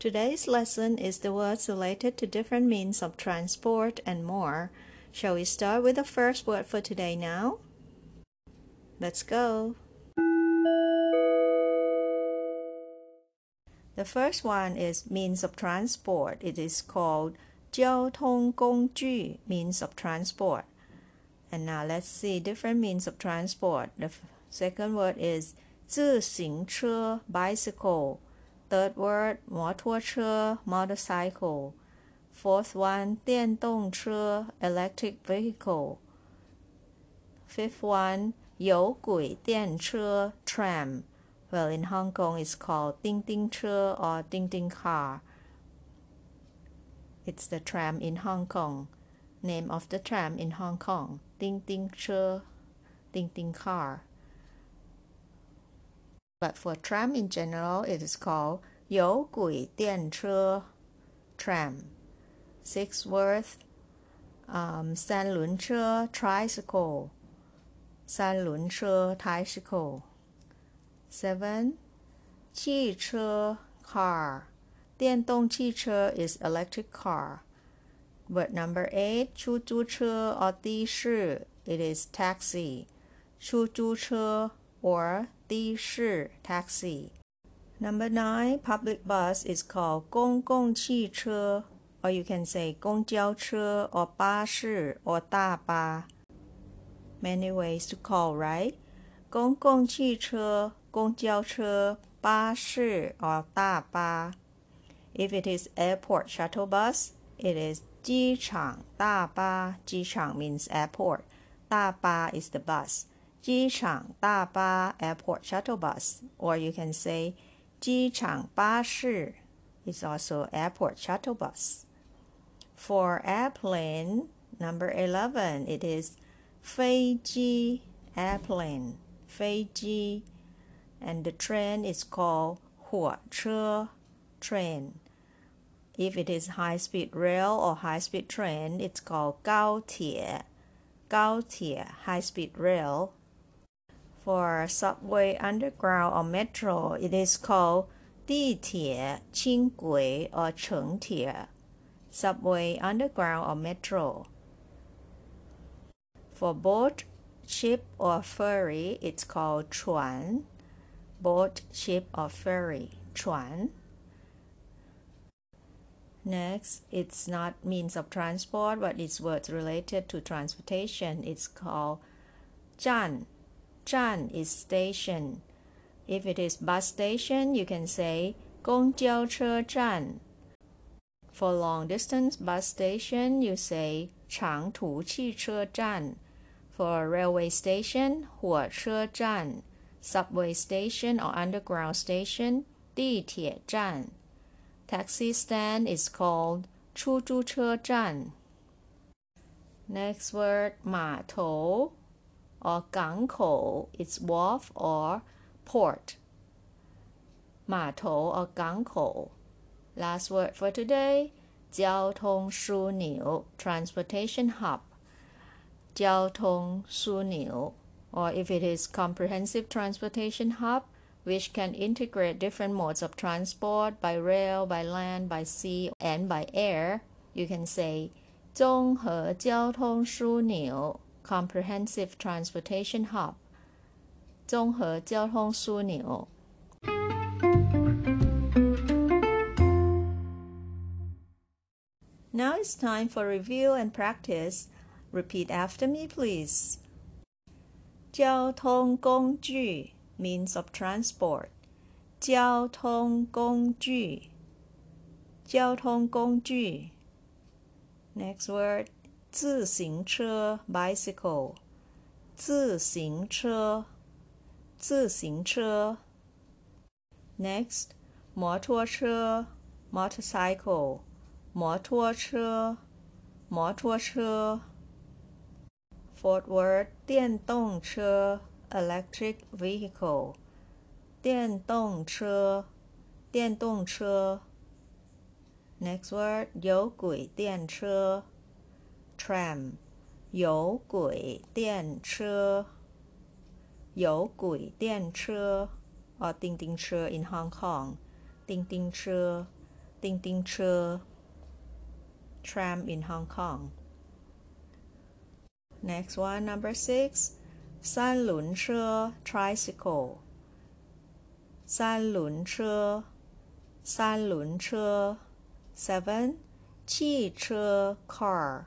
Today's lesson is the words related to different means of transport and more. Shall we start with the first word for today now? Let's go. The first one is means of transport. It is called 交通工具 means of transport. And now let's see different means of transport. The second word is 自行车 bicycle. Third word 摩托车 motorcycle. Fourth one 电动车 electric vehicle. Fifth one 有轨电车 tram. Well, in Hong Kong, it's called Ding Ding Che or Ding Ding Car. It's the tram in Hong Kong. Name of the tram in Hong Kong, Ding Ding Che, Ding Ding Car. But for tram in general, it is called 有轨电车 tram. Sixth word, um, 三轮车 tricycle. 三轮车 tricycle. Seven, 汽车 car. 电动汽车 is electric car. Word number eight, 出租车 or 的士 it is taxi. 出租车 or 的士 taxi. Number nine, public bus is called 公共汽车 or you can say 公交车 or 巴士 or 大巴. Many ways to call, right? 公共汽车公交车、巴士 or 大巴。If it is airport shuttle bus, it is 机场大巴。机场 means airport. 大巴 is the bus. Jichang Daba Airport Shuttle Bus, or you can say Jichang Bashi is also airport shuttle bus. For airplane, number 11, it is Feiji airplane, Feiji, and the train is called Huoche train. If it is high-speed rail or high-speed train, it's called Gaotie, Gaotie, high-speed rail For subway, underground, or metro, it is called 地铁轻轨 or 城铁 subway, underground, or metro. For boat, ship, or ferry, it's called 船 boat, ship, or ferry, 船. Next, it's not means of transport, but it's words related to transportation. It's called 站. 站 is station. If it is bus station, you can say 公交车站. For long distance bus station, you say 长途汽车站. For railway station, 火车站 subway station or underground station, 地铁站. Taxi stand is called 出租车站. Next word 码头 or 港口 it's wharf or port. 码头 or 港口. Last word for today 交通枢纽 transportation hub. 交通枢纽 or if it is comprehensive transportation hub which can integrate different modes of transport by rail, by land, by sea, and by air, you can say 综合交通枢纽 comprehensive transportation hub 综合交通枢纽 Now it's time for review and practice. Repeat after me, please. 交通工具 means of transport. 交通工具交通工具 Next word 自行车 bicycle 自行车自行车 Next 摩托车 motorcycle 摩托车摩托车 Forward，电动车 electric vehicle 电动车电动车 Next word 有轨电车 tram 有轨电车有轨电车 or 叮叮车 in Hong Kong 叮叮车叮叮车 tram in Hong Kong Next one number 6三轮车 tricycle 三轮车三轮车 seven 汽车 car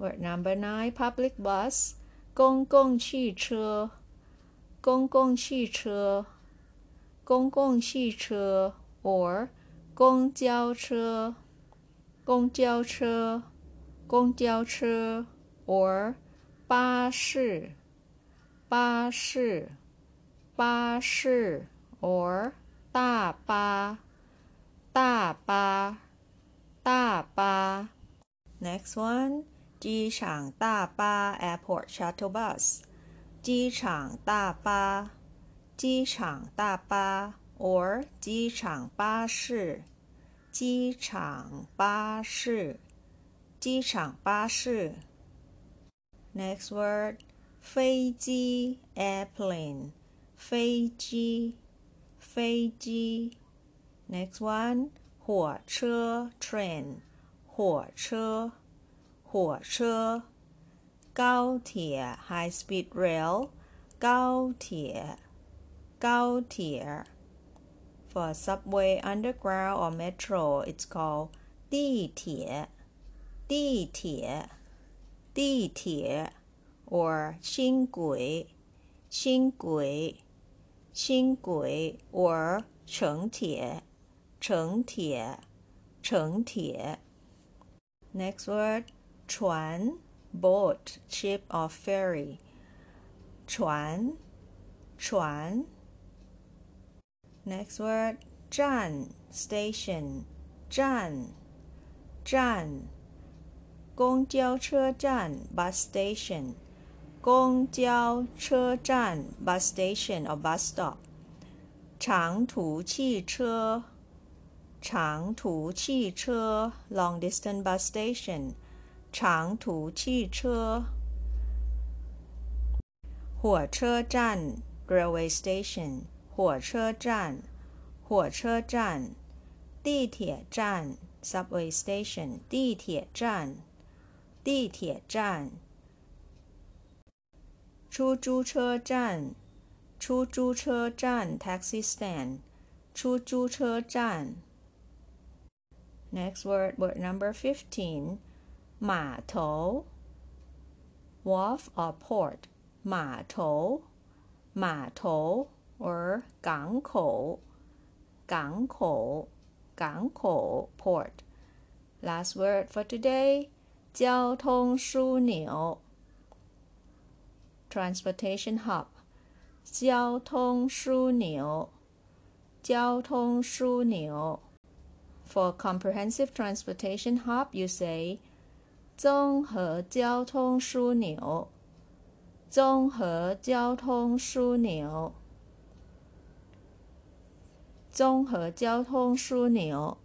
Word number nine public bus 公共汽车公共汽车公共汽车 or 公交车公交车公交车 or 巴士巴士巴士 or 大巴大巴大巴 Next one 机场大巴 Airport Shuttle Bus 机场大巴机场大巴 or 机场巴士机场巴士机场巴士 Next word 飞机 airplane 飞机飞机 Next one 火车 train 火车火车高铁 high speed rail 高铁高铁 For subway, underground, or metro, it's called 地铁地铁地铁 or 轻轨轻轨轻轨 or 城铁城铁城铁 Next word 船 boat ship or ferry 船船 Next word 站 station 站站公交车站 bus station 公交车站 bus station or bus stop 长途汽车长途汽车 long distance bus station 长途汽车火车站 railway station 火车站火车站地铁站 subway station 地铁站地铁站出租车站出租车站 taxi stand 出租车站 Next word, word number 15. 码头 wharf or port 码头码头 or 港口港口港口 port Last word for today 交通枢纽 transportation hub 交通枢纽交通枢纽 For comprehensive transportation hub, you say 综合交通枢纽。综合交通枢纽。综合交通枢纽。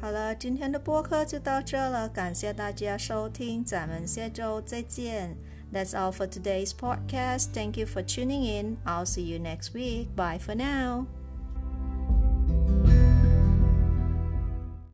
好了，今天的播客就到这了，感谢大家收听，咱们下周再见。That's all for today's podcast. Thank you for tuning in. I'll see you next week. Bye for now.